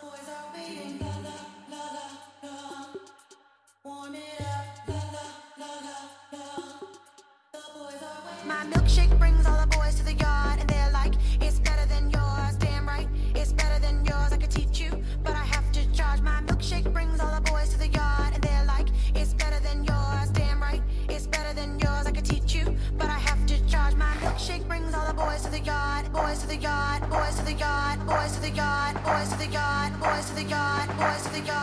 boys are being gathered. Boys to the yard, boys to the yard, boys to the yard, boys to the yard, boys to the yard, boys to the yard.